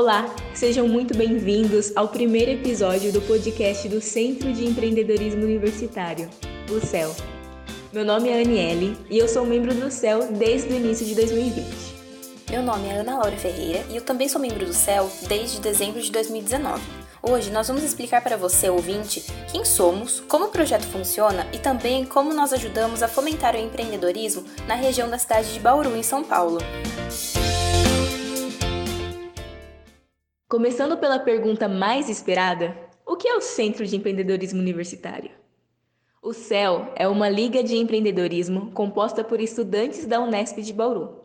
Olá, sejam muito bem-vindos ao primeiro episódio do podcast do Centro de Empreendedorismo Universitário, o CEL. Meu nome é Aniele e eu sou membro do CEL desde o início de 2020. Meu nome é Ana Laura Ferreira e eu também sou membro do CEL desde dezembro de 2019. Hoje nós vamos explicar para você, ouvinte, quem somos, como o projeto funciona e também como nós ajudamos a fomentar o empreendedorismo na região da cidade de Bauru, em São Paulo. Começando pela pergunta mais esperada: o que é o Centro de Empreendedorismo Universitário? O CEL é uma liga de empreendedorismo composta por estudantes da Unesp de Bauru.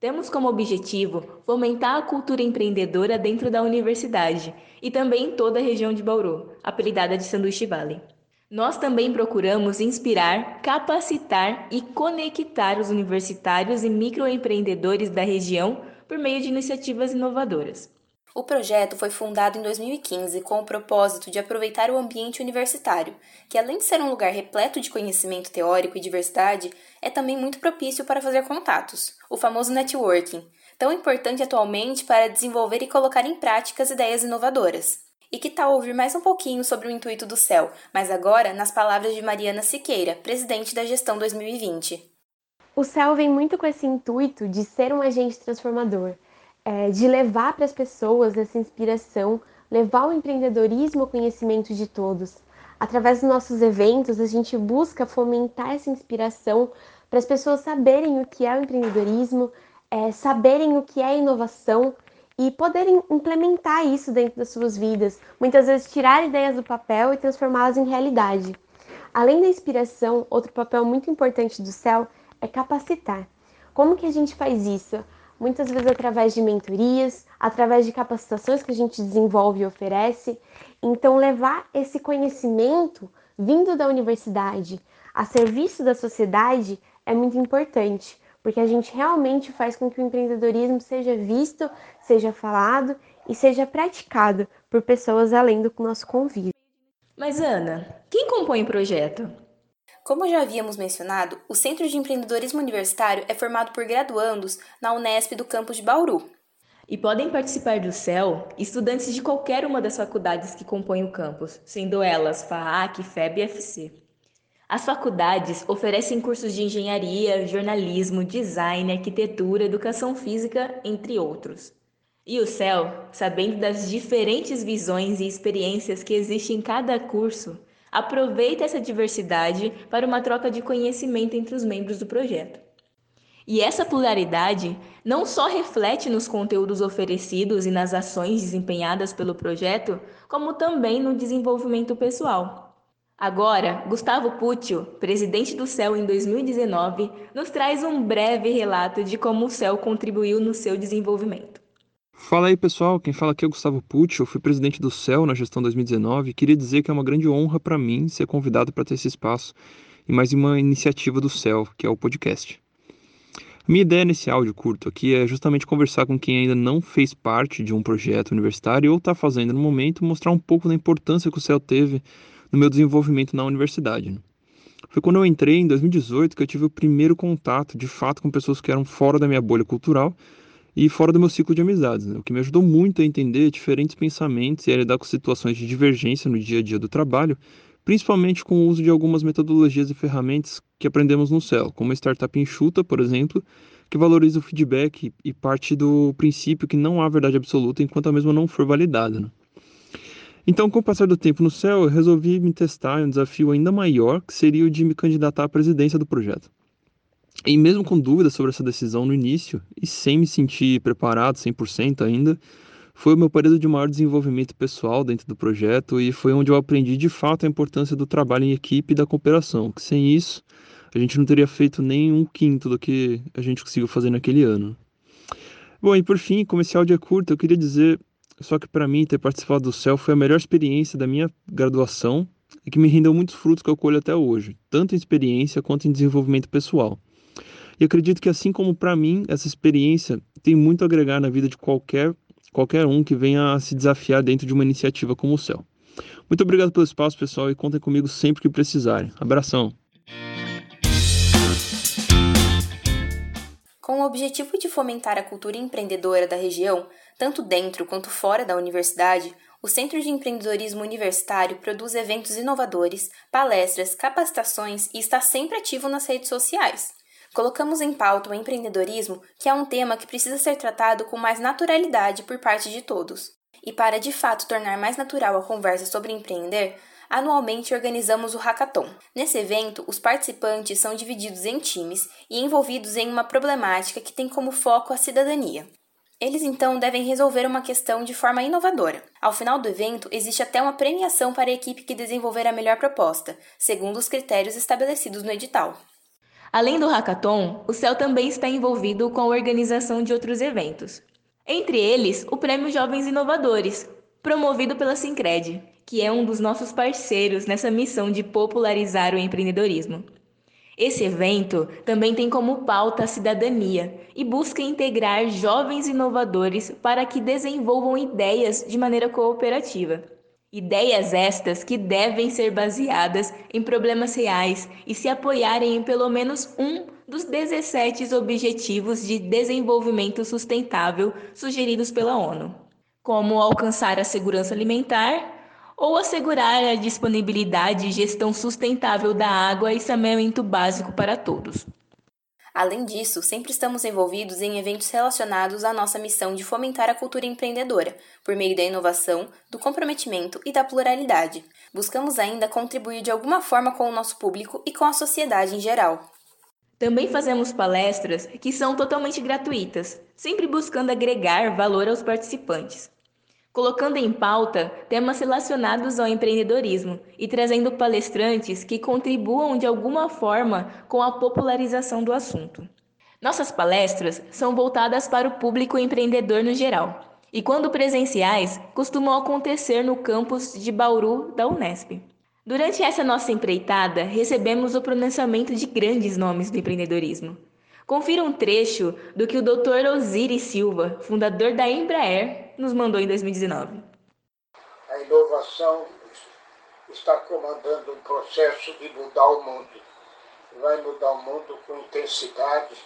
Temos como objetivo fomentar a cultura empreendedora dentro da universidade e também em toda a região de Bauru, apelidada de Sanduíche Valley. Nós também procuramos inspirar, capacitar e conectar os universitários e microempreendedores da região por meio de iniciativas inovadoras. O projeto foi fundado em 2015 com o propósito de aproveitar o ambiente universitário, que além de ser um lugar repleto de conhecimento teórico e diversidade, é também muito propício para fazer contatos, o famoso networking, tão importante atualmente para desenvolver e colocar em prática as ideias inovadoras. E que tal ouvir mais um pouquinho sobre o intuito do CEL, mas agora nas palavras de Mariana Siqueira, presidente da gestão 2020. O CEL vem muito com esse intuito de ser um agente transformador é, de levar para as pessoas essa inspiração, levar o empreendedorismo ao conhecimento de todos. Através dos nossos eventos, a gente busca fomentar essa inspiração para as pessoas saberem o que é o empreendedorismo, é, saberem o que é inovação e poderem implementar isso dentro das suas vidas. Muitas vezes tirar ideias do papel e transformá-las em realidade. Além da inspiração, outro papel muito importante do CEL é capacitar. Como que a gente faz isso? Muitas vezes através de mentorias, através de capacitações que a gente desenvolve e oferece. Então, levar esse conhecimento vindo da universidade a serviço da sociedade é muito importante, porque a gente realmente faz com que o empreendedorismo seja visto, seja falado e seja praticado por pessoas além do nosso convívio. Mas, Ana, quem compõe o projeto? Como já havíamos mencionado, o Centro de Empreendedorismo Universitário é formado por graduandos na Unesp do campus de Bauru. E podem participar do CEL estudantes de qualquer uma das faculdades que compõem o campus, sendo elas FAAC, FEB e FC. As faculdades oferecem cursos de engenharia, jornalismo, design, arquitetura, educação física, entre outros. E o CEL, sabendo das diferentes visões e experiências que existem em cada curso, Aproveita essa diversidade para uma troca de conhecimento entre os membros do projeto. E essa pluralidade não só reflete nos conteúdos oferecidos e nas ações desempenhadas pelo projeto, como também no desenvolvimento pessoal. Agora, Gustavo Pútil, presidente do CEL em 2019, nos traz um breve relato de como o CEL contribuiu no seu desenvolvimento. Fala aí pessoal, quem fala aqui é o Gustavo Pucci, eu fui presidente do CEL na gestão 2019 e queria dizer que é uma grande honra para mim ser convidado para ter esse espaço e mais uma iniciativa do CEL, que é o podcast. A minha ideia nesse áudio curto aqui é justamente conversar com quem ainda não fez parte de um projeto universitário ou está fazendo no momento, mostrar um pouco da importância que o CEL teve no meu desenvolvimento na universidade. Né? Foi quando eu entrei em 2018 que eu tive o primeiro contato de fato com pessoas que eram fora da minha bolha cultural e fora do meu ciclo de amizades, né? o que me ajudou muito a entender diferentes pensamentos e a lidar com situações de divergência no dia a dia do trabalho, principalmente com o uso de algumas metodologias e ferramentas que aprendemos no CEL, como a startup enxuta, por exemplo, que valoriza o feedback e parte do princípio que não há verdade absoluta enquanto a mesma não for validada. Né? Então, com o passar do tempo no CEL, eu resolvi me testar em um desafio ainda maior, que seria o de me candidatar à presidência do projeto. E mesmo com dúvidas sobre essa decisão no início, e sem me sentir preparado 100% ainda, foi o meu período de maior desenvolvimento pessoal dentro do projeto e foi onde eu aprendi de fato a importância do trabalho em equipe e da cooperação, que sem isso a gente não teria feito nem um quinto do que a gente conseguiu fazer naquele ano. Bom, e por fim, áudio é curto, eu queria dizer só que para mim ter participado do CEL foi a melhor experiência da minha graduação e que me rendeu muitos frutos que eu colho até hoje, tanto em experiência quanto em desenvolvimento pessoal. E acredito que assim como para mim, essa experiência tem muito a agregar na vida de qualquer qualquer um que venha a se desafiar dentro de uma iniciativa como o Céu. Muito obrigado pelo espaço, pessoal, e contem comigo sempre que precisarem. Abração. Com o objetivo de fomentar a cultura empreendedora da região, Tanto dentro quanto fora da universidade, o Centro de Empreendedorismo Universitário produz eventos inovadores, palestras, capacitações e está sempre ativo nas redes sociais. Colocamos em pauta o empreendedorismo, que é um tema que precisa ser tratado com mais naturalidade por parte de todos. E para de fato tornar mais natural a conversa sobre empreender, anualmente organizamos o Hackathon. Nesse evento, os participantes são divididos em times e envolvidos em uma problemática que tem como foco a cidadania. Eles então devem resolver uma questão de forma inovadora. Ao final do evento, existe até uma premiação para a equipe que desenvolver a melhor proposta, segundo os critérios estabelecidos no edital. Além do hackathon, o CEL também está envolvido com a organização de outros eventos. Entre eles, o Prêmio Jovens Inovadores, promovido pela Sincred, que é um dos nossos parceiros nessa missão de popularizar o empreendedorismo. Esse evento também tem como pauta a cidadania e busca integrar jovens inovadores para que desenvolvam ideias de maneira cooperativa. Ideias estas que devem ser baseadas em problemas reais e se apoiarem em pelo menos um dos 17 Objetivos de Desenvolvimento Sustentável sugeridos pela ONU, como alcançar a segurança alimentar, ou assegurar a disponibilidade e gestão sustentável da água e saneamento básico para todos. Além disso, sempre estamos envolvidos em eventos relacionados à nossa missão de fomentar a cultura empreendedora, por meio da inovação, do comprometimento e da pluralidade. Buscamos ainda contribuir de alguma forma com o nosso público e com a sociedade em geral. Também fazemos palestras que são totalmente gratuitas, sempre buscando agregar valor aos participantes colocando em pauta temas relacionados ao empreendedorismo e trazendo palestrantes que contribuam de alguma forma com a popularização do assunto. Nossas palestras são voltadas para o público empreendedor no geral e, quando presenciais, costumam acontecer no campus de Bauru da Unesp. Durante essa nossa empreitada, recebemos o pronunciamento de grandes nomes do empreendedorismo. Confira um trecho do que o Dr. Osiris Silva, fundador da Embraer, nos mandou em 2019. A inovação está comandando um processo de mudar o mundo. Vai mudar o mundo com intensidade.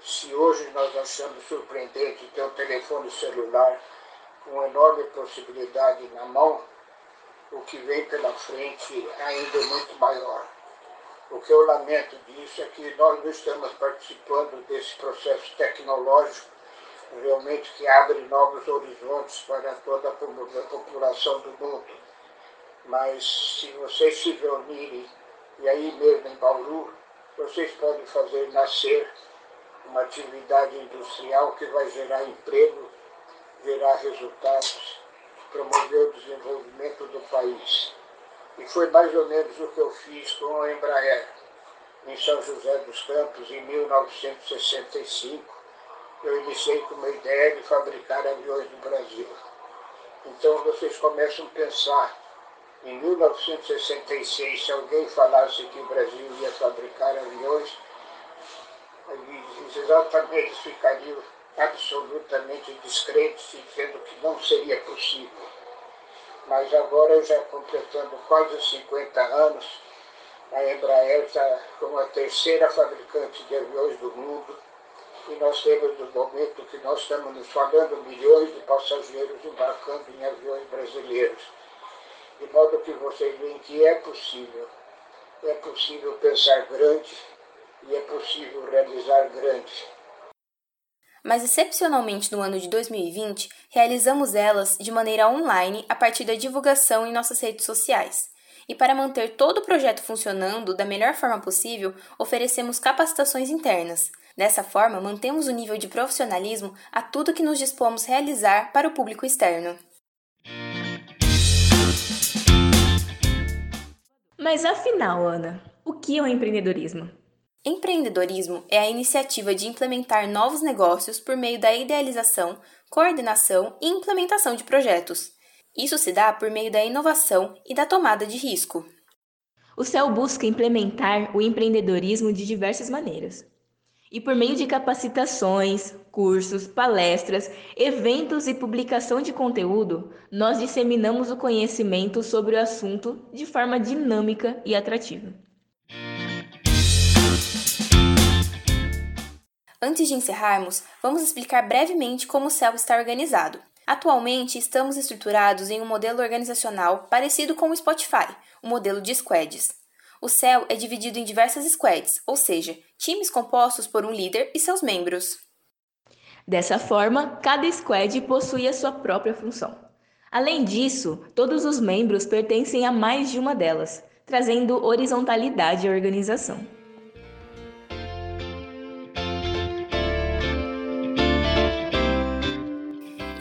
Se hoje nós achamos surpreendente ter um telefone celular com enorme possibilidade na mão, o que vem pela frente ainda é muito maior. O que eu lamento disso é que nós não estamos participando desse processo tecnológico realmente que abre novos horizontes para toda a população do mundo. Mas se vocês se reunirem, e aí mesmo em Bauru, vocês podem fazer nascer uma atividade industrial que vai gerar emprego, gerar resultados, promover o desenvolvimento do país. E foi mais ou menos o que eu fiz com a Embraer, em São José dos Campos, em 1965 eu iniciei com uma ideia de fabricar aviões no Brasil. Então vocês começam a pensar, em 1966, se alguém falasse que o Brasil ia fabricar aviões, eles exatamente ficariam absolutamente descrentes, dizendo que não seria possível. Mas agora, já completando quase 50 anos, a Embraer está como a terceira fabricante de aviões do mundo, e nós temos no momento que nós estamos nos falando milhões de passageiros embarcando em aviões brasileiros. De modo que vocês veem que é possível. É possível pensar grande e é possível realizar grande. Mas, excepcionalmente no ano de 2020, realizamos elas de maneira online a partir da divulgação em nossas redes sociais. E para manter todo o projeto funcionando da melhor forma possível, oferecemos capacitações internas, Dessa forma, mantemos o nível de profissionalismo a tudo que nos dispomos realizar para o público externo. Mas afinal, Ana, o que é o empreendedorismo? Empreendedorismo é a iniciativa de implementar novos negócios por meio da idealização, coordenação e implementação de projetos. Isso se dá por meio da inovação e da tomada de risco. O CEL busca implementar o empreendedorismo de diversas maneiras. E por meio de capacitações, cursos, palestras, eventos e publicação de conteúdo, nós disseminamos o conhecimento sobre o assunto de forma dinâmica e atrativa. Antes de encerrarmos, vamos explicar brevemente como o CEL está organizado. Atualmente, estamos estruturados em um modelo organizacional parecido com o Spotify, o modelo de squads. O CEL é dividido em diversas squads, ou seja, times compostos por um líder e seus membros. Dessa forma, cada squad possui a sua própria função. Além disso, todos os membros pertencem a mais de uma delas, trazendo horizontalidade à organização.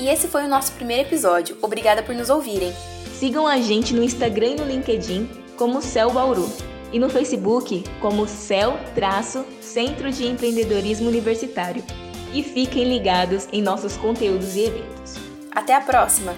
E esse foi o nosso primeiro episódio. Obrigada por nos ouvirem. Sigam a gente no Instagram e no LinkedIn como Cel Bauru e no Facebook como Cel-Centro de Empreendedorismo Universitário. E fiquem ligados em nossos conteúdos e eventos. Até a próxima!